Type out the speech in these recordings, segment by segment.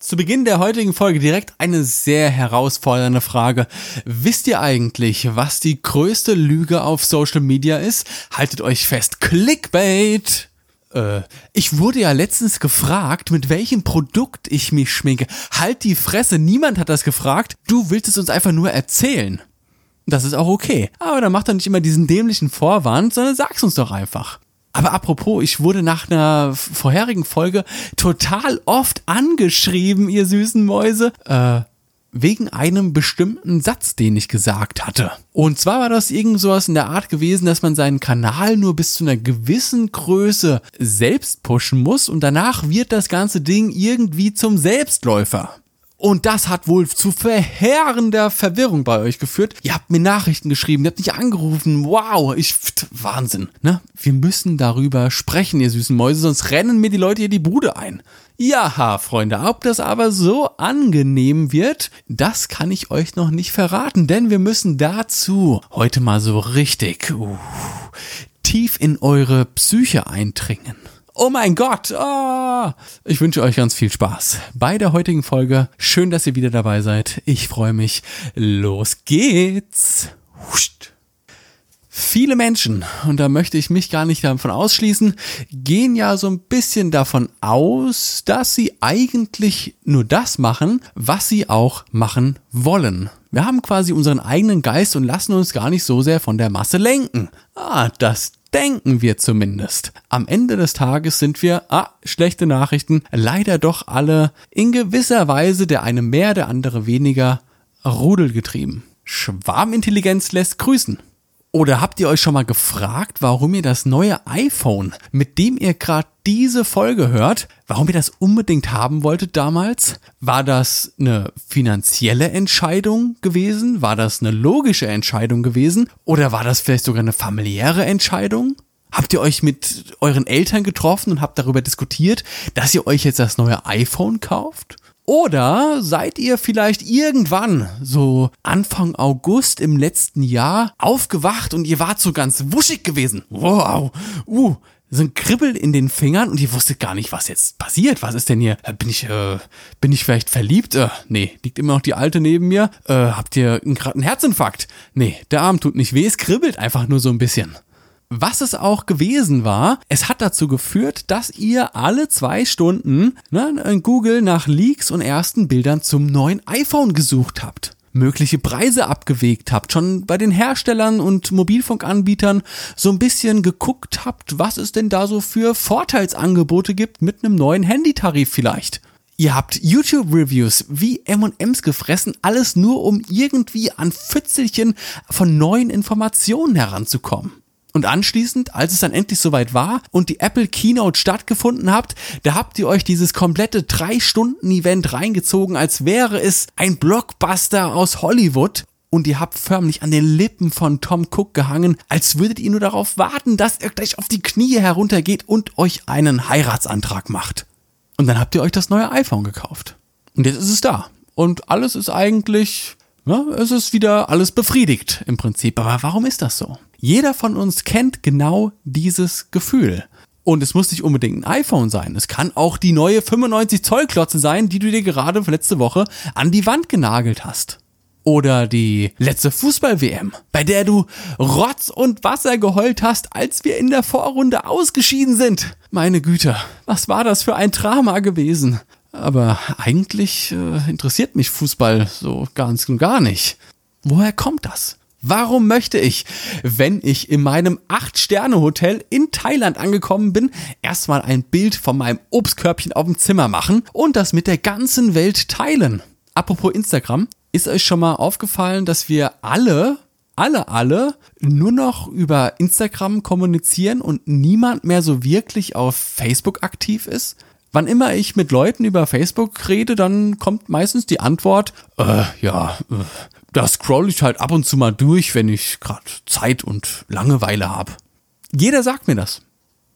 Zu Beginn der heutigen Folge direkt eine sehr herausfordernde Frage. Wisst ihr eigentlich, was die größte Lüge auf Social Media ist? Haltet euch fest, Clickbait! Äh, ich wurde ja letztens gefragt, mit welchem Produkt ich mich schminke. Halt die Fresse, niemand hat das gefragt. Du willst es uns einfach nur erzählen. Das ist auch okay. Aber dann mach doch nicht immer diesen dämlichen Vorwand, sondern sag's uns doch einfach. Aber apropos, ich wurde nach einer vorherigen Folge total oft angeschrieben, ihr süßen Mäuse, äh, wegen einem bestimmten Satz, den ich gesagt hatte. Und zwar war das irgend sowas in der Art gewesen, dass man seinen Kanal nur bis zu einer gewissen Größe selbst pushen muss und danach wird das ganze Ding irgendwie zum Selbstläufer. Und das hat wohl zu verheerender Verwirrung bei euch geführt. Ihr habt mir Nachrichten geschrieben, ihr habt mich angerufen. Wow, ich, Wahnsinn, ne? Wir müssen darüber sprechen, ihr süßen Mäuse, sonst rennen mir die Leute hier die Bude ein. Ja, Freunde, ob das aber so angenehm wird, das kann ich euch noch nicht verraten, denn wir müssen dazu heute mal so richtig uh, tief in eure Psyche eindringen. Oh mein Gott! Oh. Ich wünsche euch ganz viel Spaß bei der heutigen Folge. Schön, dass ihr wieder dabei seid. Ich freue mich. Los geht's! Huscht. Viele Menschen, und da möchte ich mich gar nicht davon ausschließen, gehen ja so ein bisschen davon aus, dass sie eigentlich nur das machen, was sie auch machen wollen. Wir haben quasi unseren eigenen Geist und lassen uns gar nicht so sehr von der Masse lenken. Ah, das denken wir zumindest. Am Ende des Tages sind wir, ah, schlechte Nachrichten, leider doch alle in gewisser Weise, der eine mehr, der andere weniger, rudelgetrieben. Schwarmintelligenz lässt grüßen. Oder habt ihr euch schon mal gefragt, warum ihr das neue iPhone, mit dem ihr gerade diese Folge hört, warum ihr das unbedingt haben wolltet damals? War das eine finanzielle Entscheidung gewesen? War das eine logische Entscheidung gewesen? Oder war das vielleicht sogar eine familiäre Entscheidung? Habt ihr euch mit euren Eltern getroffen und habt darüber diskutiert, dass ihr euch jetzt das neue iPhone kauft? Oder seid ihr vielleicht irgendwann, so Anfang August im letzten Jahr, aufgewacht und ihr wart so ganz wuschig gewesen? Wow, uh, so ein Kribbel in den Fingern und ihr wusstet gar nicht, was jetzt passiert. Was ist denn hier? Äh, bin ich, äh, bin ich vielleicht verliebt? Äh, nee, liegt immer noch die Alte neben mir. Äh, habt ihr gerade einen Herzinfarkt? Nee, der Arm tut nicht weh, es kribbelt einfach nur so ein bisschen. Was es auch gewesen war, es hat dazu geführt, dass ihr alle zwei Stunden ne, in Google nach Leaks und ersten Bildern zum neuen iPhone gesucht habt mögliche Preise abgewegt habt, schon bei den Herstellern und Mobilfunkanbietern so ein bisschen geguckt habt, was es denn da so für Vorteilsangebote gibt mit einem neuen Handytarif vielleicht. Ihr habt YouTube-Reviews wie M&M's gefressen, alles nur um irgendwie an Pfützelchen von neuen Informationen heranzukommen. Und anschließend, als es dann endlich soweit war und die Apple Keynote stattgefunden habt, da habt ihr euch dieses komplette drei Stunden Event reingezogen, als wäre es ein Blockbuster aus Hollywood. Und ihr habt förmlich an den Lippen von Tom Cook gehangen, als würdet ihr nur darauf warten, dass er gleich auf die Knie heruntergeht und euch einen Heiratsantrag macht. Und dann habt ihr euch das neue iPhone gekauft. Und jetzt ist es da. Und alles ist eigentlich, ja, es ist wieder alles befriedigt im Prinzip. Aber warum ist das so? Jeder von uns kennt genau dieses Gefühl. Und es muss nicht unbedingt ein iPhone sein. Es kann auch die neue 95 Zoll Klotze sein, die du dir gerade letzte Woche an die Wand genagelt hast. Oder die letzte Fußball-WM, bei der du Rotz und Wasser geheult hast, als wir in der Vorrunde ausgeschieden sind. Meine Güte, was war das für ein Drama gewesen? Aber eigentlich äh, interessiert mich Fußball so ganz und gar nicht. Woher kommt das? Warum möchte ich, wenn ich in meinem 8-Sterne-Hotel in Thailand angekommen bin, erstmal ein Bild von meinem Obstkörbchen auf dem Zimmer machen und das mit der ganzen Welt teilen? Apropos Instagram, ist euch schon mal aufgefallen, dass wir alle, alle, alle nur noch über Instagram kommunizieren und niemand mehr so wirklich auf Facebook aktiv ist? Wann immer ich mit Leuten über Facebook rede, dann kommt meistens die Antwort, äh, ja, äh, da scroll ich halt ab und zu mal durch, wenn ich gerade Zeit und Langeweile habe. Jeder sagt mir das.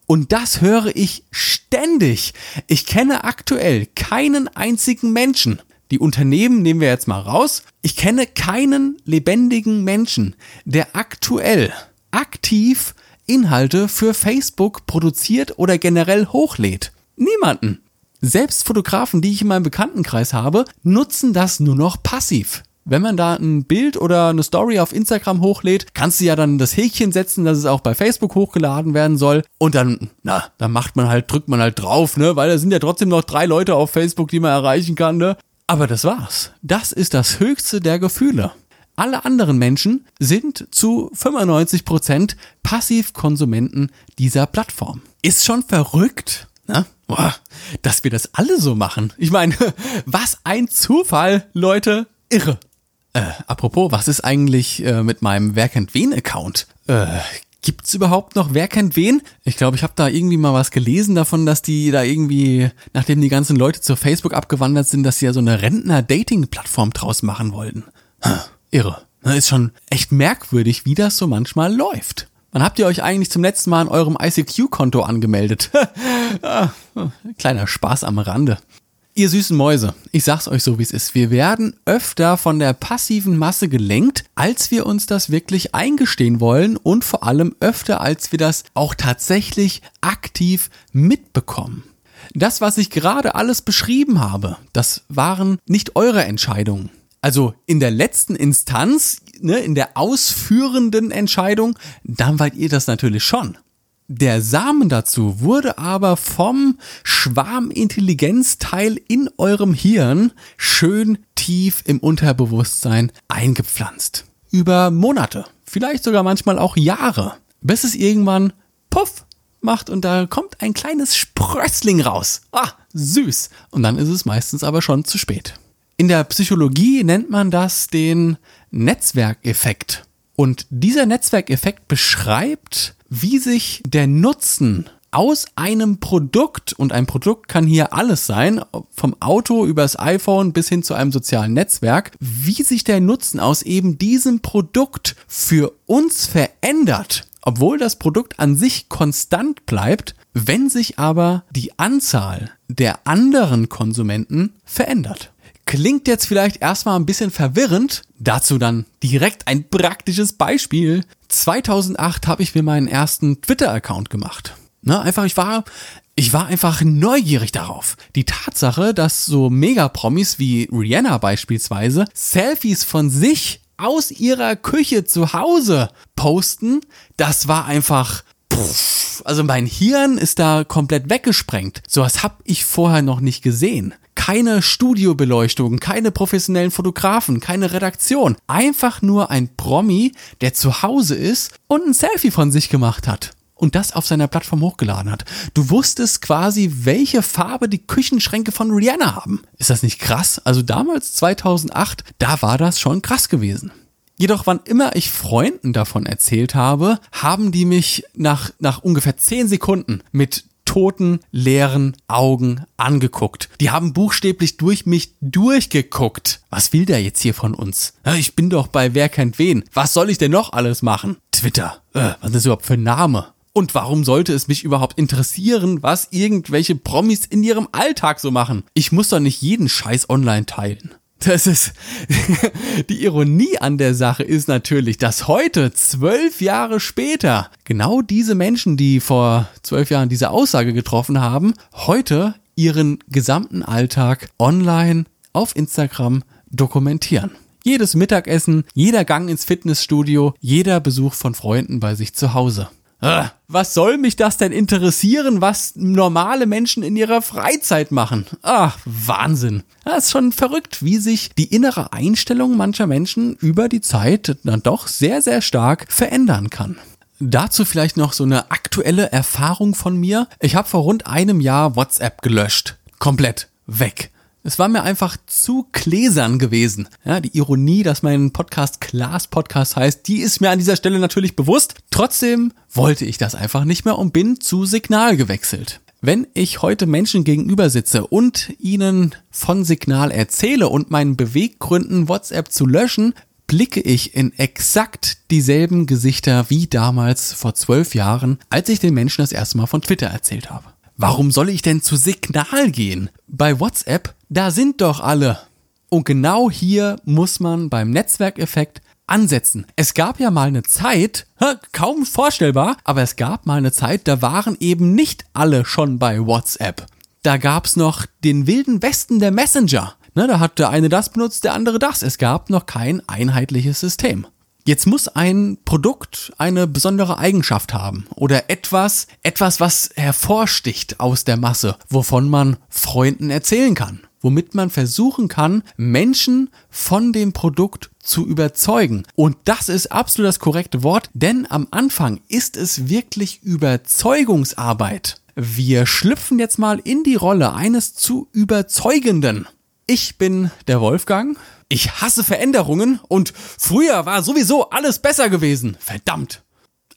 Und das höre ich ständig. Ich kenne aktuell keinen einzigen Menschen. Die Unternehmen nehmen wir jetzt mal raus. Ich kenne keinen lebendigen Menschen, der aktuell aktiv Inhalte für Facebook produziert oder generell hochlädt. Niemanden. Selbst Fotografen, die ich in meinem Bekanntenkreis habe, nutzen das nur noch passiv. Wenn man da ein Bild oder eine Story auf Instagram hochlädt, kannst du ja dann das Häkchen setzen, dass es auch bei Facebook hochgeladen werden soll. Und dann, na, dann macht man halt, drückt man halt drauf, ne? Weil da sind ja trotzdem noch drei Leute auf Facebook, die man erreichen kann, ne? Aber das war's. Das ist das höchste der Gefühle. Alle anderen Menschen sind zu 95% Passivkonsumenten dieser Plattform. Ist schon verrückt, ne? Boah, dass wir das alle so machen. Ich meine, was ein Zufall, Leute. Irre. Äh, apropos, was ist eigentlich äh, mit meinem Wer kennt wen Account? Äh, Gibt's überhaupt noch Wer? Ich glaube, ich habe da irgendwie mal was gelesen davon, dass die da irgendwie, nachdem die ganzen Leute zu Facebook abgewandert sind, dass sie ja so eine Rentner-Dating-Plattform draus machen wollten. Hm, irre. Das ist schon echt merkwürdig, wie das so manchmal läuft. Wann habt ihr euch eigentlich zum letzten Mal an eurem ICQ-Konto angemeldet? ah, kleiner Spaß am Rande. Ihr süßen Mäuse, ich sag's euch so, wie es ist. Wir werden öfter von der passiven Masse gelenkt, als wir uns das wirklich eingestehen wollen und vor allem öfter, als wir das auch tatsächlich aktiv mitbekommen. Das, was ich gerade alles beschrieben habe, das waren nicht eure Entscheidungen. Also in der letzten Instanz, ne, in der ausführenden Entscheidung, dann wart ihr das natürlich schon. Der Samen dazu wurde aber vom Schwarmintelligenzteil in eurem Hirn schön tief im Unterbewusstsein eingepflanzt. Über Monate, vielleicht sogar manchmal auch Jahre, bis es irgendwann puff macht und da kommt ein kleines Sprössling raus. Ah, süß. Und dann ist es meistens aber schon zu spät. In der Psychologie nennt man das den Netzwerkeffekt. Und dieser Netzwerkeffekt beschreibt, wie sich der Nutzen aus einem Produkt, und ein Produkt kann hier alles sein, vom Auto übers iPhone bis hin zu einem sozialen Netzwerk, wie sich der Nutzen aus eben diesem Produkt für uns verändert, obwohl das Produkt an sich konstant bleibt, wenn sich aber die Anzahl der anderen Konsumenten verändert. Klingt jetzt vielleicht erstmal ein bisschen verwirrend, dazu dann direkt ein praktisches Beispiel. 2008 habe ich mir meinen ersten Twitter-Account gemacht. Ne, einfach, ich war, ich war einfach neugierig darauf. Die Tatsache, dass so Mega-Promis wie Rihanna beispielsweise Selfies von sich aus ihrer Küche zu Hause posten, das war einfach, also mein Hirn ist da komplett weggesprengt. Sowas hab ich vorher noch nicht gesehen keine Studiobeleuchtung, keine professionellen Fotografen, keine Redaktion. Einfach nur ein Promi, der zu Hause ist und ein Selfie von sich gemacht hat und das auf seiner Plattform hochgeladen hat. Du wusstest quasi, welche Farbe die Küchenschränke von Rihanna haben. Ist das nicht krass? Also damals 2008, da war das schon krass gewesen. Jedoch, wann immer ich Freunden davon erzählt habe, haben die mich nach, nach ungefähr 10 Sekunden mit toten, leeren Augen angeguckt. Die haben buchstäblich durch mich durchgeguckt. Was will der jetzt hier von uns? Ich bin doch bei Wer kennt wen. Was soll ich denn noch alles machen? Twitter. Äh, was ist das überhaupt für ein Name? Und warum sollte es mich überhaupt interessieren, was irgendwelche Promis in ihrem Alltag so machen? Ich muss doch nicht jeden Scheiß online teilen. Das ist die Ironie an der Sache ist natürlich, dass heute, zwölf Jahre später, genau diese Menschen, die vor zwölf Jahren diese Aussage getroffen haben, heute ihren gesamten Alltag online auf Instagram dokumentieren. Jedes Mittagessen, jeder Gang ins Fitnessstudio, jeder Besuch von Freunden bei sich zu Hause. Was soll mich das denn interessieren, was normale Menschen in ihrer Freizeit machen? Ah, Wahnsinn. Das ist schon verrückt, wie sich die innere Einstellung mancher Menschen über die Zeit dann doch sehr, sehr stark verändern kann. Dazu vielleicht noch so eine aktuelle Erfahrung von mir. Ich habe vor rund einem Jahr WhatsApp gelöscht. Komplett weg. Es war mir einfach zu gläsern gewesen. Ja, die Ironie, dass mein Podcast Klaas Podcast heißt, die ist mir an dieser Stelle natürlich bewusst. Trotzdem wollte ich das einfach nicht mehr und bin zu Signal gewechselt. Wenn ich heute Menschen gegenüber sitze und ihnen von Signal erzähle und meinen Beweggründen WhatsApp zu löschen, blicke ich in exakt dieselben Gesichter wie damals vor zwölf Jahren, als ich den Menschen das erste Mal von Twitter erzählt habe. Warum soll ich denn zu Signal gehen? Bei WhatsApp, da sind doch alle. Und genau hier muss man beim Netzwerkeffekt ansetzen. Es gab ja mal eine Zeit, kaum vorstellbar, aber es gab mal eine Zeit, da waren eben nicht alle schon bei WhatsApp. da gab's noch den wilden Westen der Messenger. Ne, da hat der eine das benutzt, der andere das. Es gab noch kein einheitliches System. Jetzt muss ein Produkt eine besondere Eigenschaft haben oder etwas, etwas, was hervorsticht aus der Masse, wovon man Freunden erzählen kann, womit man versuchen kann, Menschen von dem Produkt zu überzeugen. Und das ist absolut das korrekte Wort, denn am Anfang ist es wirklich Überzeugungsarbeit. Wir schlüpfen jetzt mal in die Rolle eines zu Überzeugenden. Ich bin der Wolfgang. Ich hasse Veränderungen und früher war sowieso alles besser gewesen. Verdammt.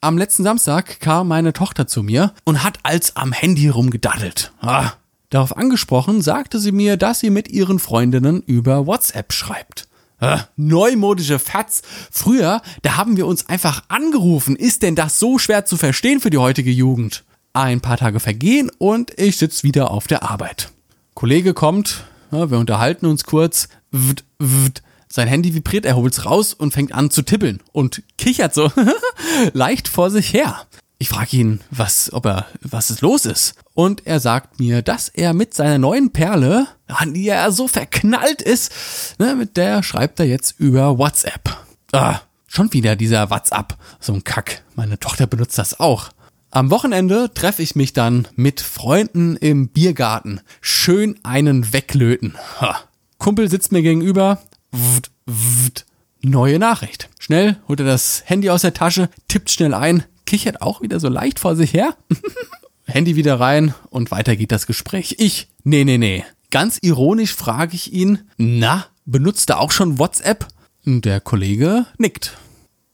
Am letzten Samstag kam meine Tochter zu mir und hat als am Handy rumgedaddelt. Ah. Darauf angesprochen, sagte sie mir, dass sie mit ihren Freundinnen über WhatsApp schreibt. Äh, neumodische Fatz. Früher, da haben wir uns einfach angerufen. Ist denn das so schwer zu verstehen für die heutige Jugend? Ein paar Tage vergehen und ich sitze wieder auf der Arbeit. Kollege kommt, ja, wir unterhalten uns kurz. Wd, wd. Sein Handy vibriert, er holt's raus und fängt an zu tippeln und kichert so leicht vor sich her. Ich frage ihn, was, ob er, was es los ist. Und er sagt mir, dass er mit seiner neuen Perle, an die er so verknallt ist, ne, mit der schreibt er jetzt über WhatsApp. Ah, schon wieder dieser WhatsApp. So ein Kack. Meine Tochter benutzt das auch. Am Wochenende treffe ich mich dann mit Freunden im Biergarten. Schön einen weglöten. Ha. Kumpel sitzt mir gegenüber. Wut, wut. Neue Nachricht. Schnell holt er das Handy aus der Tasche, tippt schnell ein, kichert auch wieder so leicht vor sich her. Handy wieder rein und weiter geht das Gespräch. Ich, nee, nee, nee. Ganz ironisch frage ich ihn, na, benutzt er auch schon WhatsApp? Der Kollege nickt.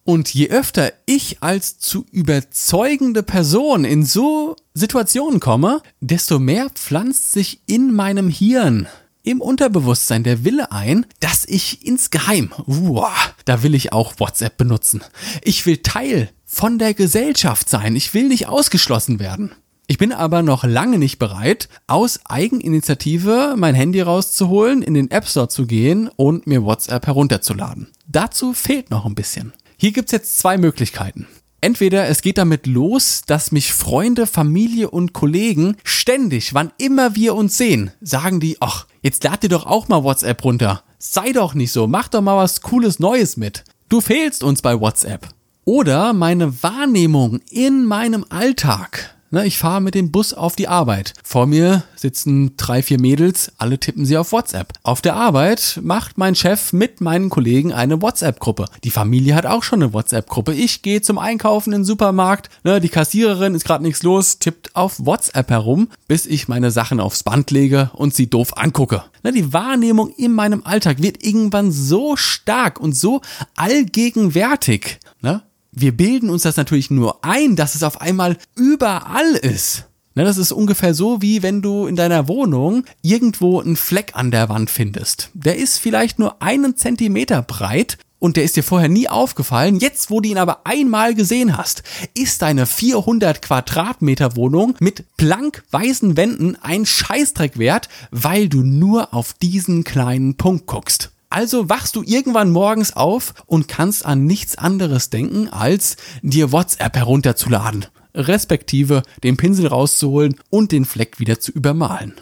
Und je öfter ich als zu überzeugende Person in so Situationen komme, desto mehr pflanzt sich in meinem Hirn im Unterbewusstsein der Wille ein, dass ich insgeheim, uah, da will ich auch WhatsApp benutzen. Ich will Teil von der Gesellschaft sein. Ich will nicht ausgeschlossen werden. Ich bin aber noch lange nicht bereit, aus Eigeninitiative mein Handy rauszuholen, in den App Store zu gehen und mir WhatsApp herunterzuladen. Dazu fehlt noch ein bisschen. Hier gibt's jetzt zwei Möglichkeiten. Entweder es geht damit los, dass mich Freunde, Familie und Kollegen ständig, wann immer wir uns sehen, sagen die, ach, jetzt lad dir doch auch mal WhatsApp runter. Sei doch nicht so, mach doch mal was Cooles Neues mit. Du fehlst uns bei WhatsApp. Oder meine Wahrnehmung in meinem Alltag Ne, ich fahre mit dem Bus auf die Arbeit. Vor mir sitzen drei, vier Mädels, alle tippen sie auf WhatsApp. Auf der Arbeit macht mein Chef mit meinen Kollegen eine WhatsApp-Gruppe. Die Familie hat auch schon eine WhatsApp-Gruppe. Ich gehe zum Einkaufen in den Supermarkt. Ne, die Kassiererin ist gerade nichts los, tippt auf WhatsApp herum, bis ich meine Sachen aufs Band lege und sie doof angucke. Ne, die Wahrnehmung in meinem Alltag wird irgendwann so stark und so allgegenwärtig. Ne? Wir bilden uns das natürlich nur ein, dass es auf einmal überall ist. Ne, das ist ungefähr so, wie wenn du in deiner Wohnung irgendwo einen Fleck an der Wand findest. Der ist vielleicht nur einen Zentimeter breit und der ist dir vorher nie aufgefallen. Jetzt, wo du ihn aber einmal gesehen hast, ist deine 400 Quadratmeter Wohnung mit blank weißen Wänden ein Scheißdreck wert, weil du nur auf diesen kleinen Punkt guckst. Also wachst du irgendwann morgens auf und kannst an nichts anderes denken, als dir WhatsApp herunterzuladen, respektive den Pinsel rauszuholen und den Fleck wieder zu übermalen.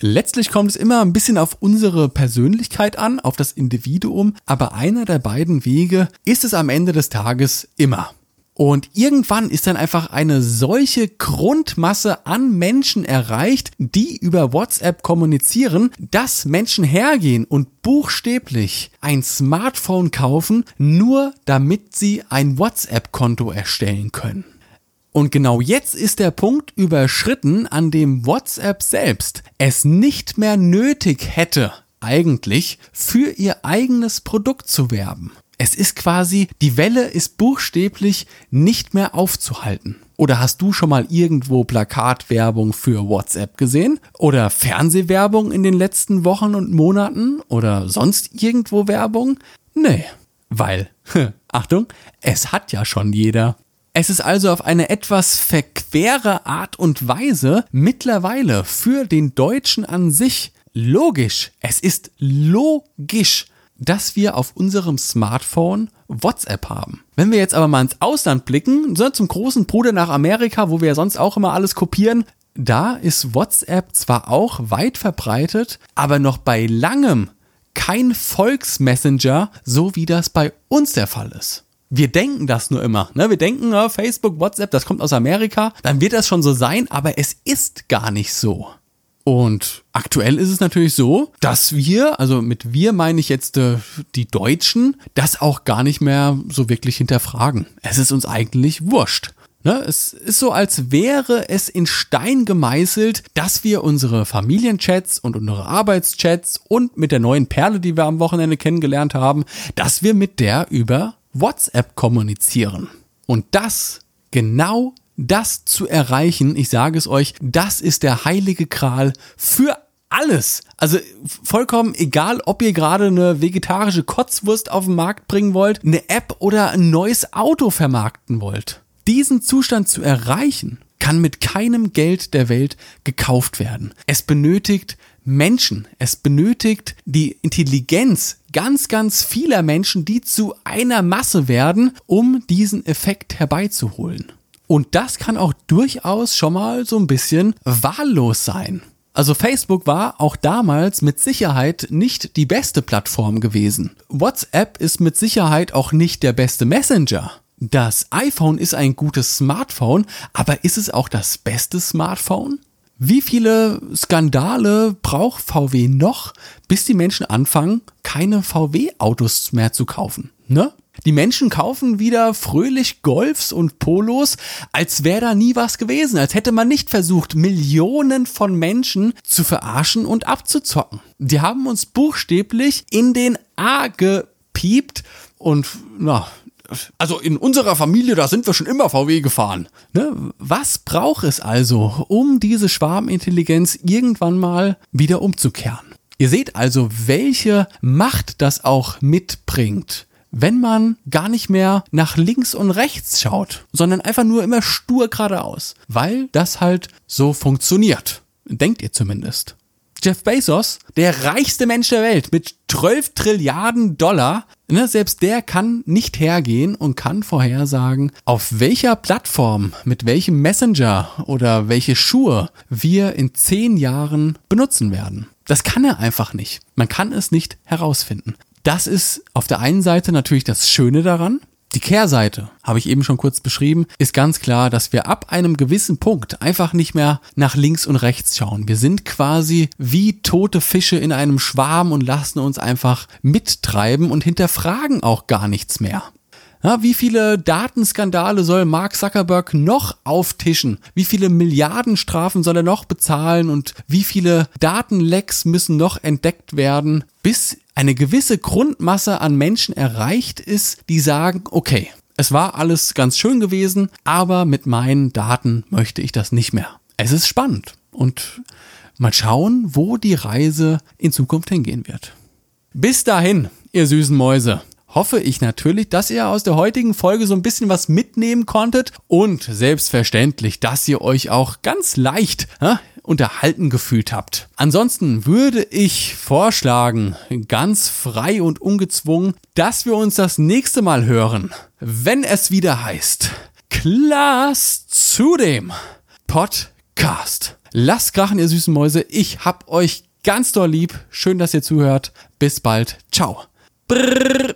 Letztlich kommt es immer ein bisschen auf unsere Persönlichkeit an, auf das Individuum, aber einer der beiden Wege ist es am Ende des Tages immer. Und irgendwann ist dann einfach eine solche Grundmasse an Menschen erreicht, die über WhatsApp kommunizieren, dass Menschen hergehen und buchstäblich ein Smartphone kaufen, nur damit sie ein WhatsApp-Konto erstellen können. Und genau jetzt ist der Punkt überschritten, an dem WhatsApp selbst es nicht mehr nötig hätte, eigentlich für ihr eigenes Produkt zu werben. Es ist quasi, die Welle ist buchstäblich nicht mehr aufzuhalten. Oder hast du schon mal irgendwo Plakatwerbung für WhatsApp gesehen? Oder Fernsehwerbung in den letzten Wochen und Monaten? Oder sonst irgendwo Werbung? Nee, weil, Achtung, es hat ja schon jeder. Es ist also auf eine etwas verquere Art und Weise mittlerweile für den Deutschen an sich logisch. Es ist logisch, dass wir auf unserem Smartphone WhatsApp haben. Wenn wir jetzt aber mal ins Ausland blicken, so zum großen Bruder nach Amerika, wo wir ja sonst auch immer alles kopieren, Da ist WhatsApp zwar auch weit verbreitet, aber noch bei langem kein Volksmessenger, so wie das bei uns der Fall ist. Wir denken das nur immer. Ne? Wir denken, Facebook, WhatsApp, das kommt aus Amerika, dann wird das schon so sein, aber es ist gar nicht so. Und aktuell ist es natürlich so, dass wir, also mit wir meine ich jetzt äh, die Deutschen, das auch gar nicht mehr so wirklich hinterfragen. Es ist uns eigentlich wurscht. Ne, es ist so, als wäre es in Stein gemeißelt, dass wir unsere Familienchats und unsere Arbeitschats und mit der neuen Perle, die wir am Wochenende kennengelernt haben, dass wir mit der über WhatsApp kommunizieren. Und das, genau das zu erreichen, ich sage es euch, das ist der heilige Kral für alles. Also vollkommen egal, ob ihr gerade eine vegetarische Kotzwurst auf den Markt bringen wollt, eine App oder ein neues Auto vermarkten wollt. Diesen Zustand zu erreichen, kann mit keinem Geld der Welt gekauft werden. Es benötigt Menschen, es benötigt die Intelligenz ganz, ganz vieler Menschen, die zu einer Masse werden, um diesen Effekt herbeizuholen. Und das kann auch durchaus schon mal so ein bisschen wahllos sein. Also Facebook war auch damals mit Sicherheit nicht die beste Plattform gewesen. WhatsApp ist mit Sicherheit auch nicht der beste Messenger. Das iPhone ist ein gutes Smartphone, aber ist es auch das beste Smartphone? Wie viele Skandale braucht VW noch, bis die Menschen anfangen, keine VW-Autos mehr zu kaufen? Ne? Die Menschen kaufen wieder fröhlich Golfs und Polos, als wäre da nie was gewesen, als hätte man nicht versucht, Millionen von Menschen zu verarschen und abzuzocken. Die haben uns buchstäblich in den A gepiept und na, also in unserer Familie, da sind wir schon immer VW gefahren. Ne? Was braucht es also, um diese Schwarmintelligenz irgendwann mal wieder umzukehren? Ihr seht also, welche Macht das auch mitbringt wenn man gar nicht mehr nach links und rechts schaut, sondern einfach nur immer stur geradeaus, weil das halt so funktioniert. Denkt ihr zumindest. Jeff Bezos, der reichste Mensch der Welt mit 12 Trilliarden Dollar, ne, selbst der kann nicht hergehen und kann vorhersagen, auf welcher Plattform, mit welchem Messenger oder welche Schuhe wir in 10 Jahren benutzen werden. Das kann er einfach nicht. Man kann es nicht herausfinden. Das ist auf der einen Seite natürlich das Schöne daran. Die Kehrseite, habe ich eben schon kurz beschrieben, ist ganz klar, dass wir ab einem gewissen Punkt einfach nicht mehr nach links und rechts schauen. Wir sind quasi wie tote Fische in einem Schwarm und lassen uns einfach mittreiben und hinterfragen auch gar nichts mehr. Ja, wie viele Datenskandale soll Mark Zuckerberg noch auftischen? Wie viele Milliardenstrafen soll er noch bezahlen? Und wie viele Datenlecks müssen noch entdeckt werden, bis eine gewisse Grundmasse an Menschen erreicht ist, die sagen, okay, es war alles ganz schön gewesen, aber mit meinen Daten möchte ich das nicht mehr. Es ist spannend und mal schauen, wo die Reise in Zukunft hingehen wird. Bis dahin, ihr süßen Mäuse hoffe ich natürlich, dass ihr aus der heutigen Folge so ein bisschen was mitnehmen konntet und selbstverständlich, dass ihr euch auch ganz leicht unterhalten gefühlt habt. Ansonsten würde ich vorschlagen, ganz frei und ungezwungen, dass wir uns das nächste Mal hören, wenn es wieder heißt, Klaas zu dem Podcast. Lasst krachen, ihr süßen Mäuse. Ich hab euch ganz doll lieb. Schön, dass ihr zuhört. Bis bald. Ciao. Brrr.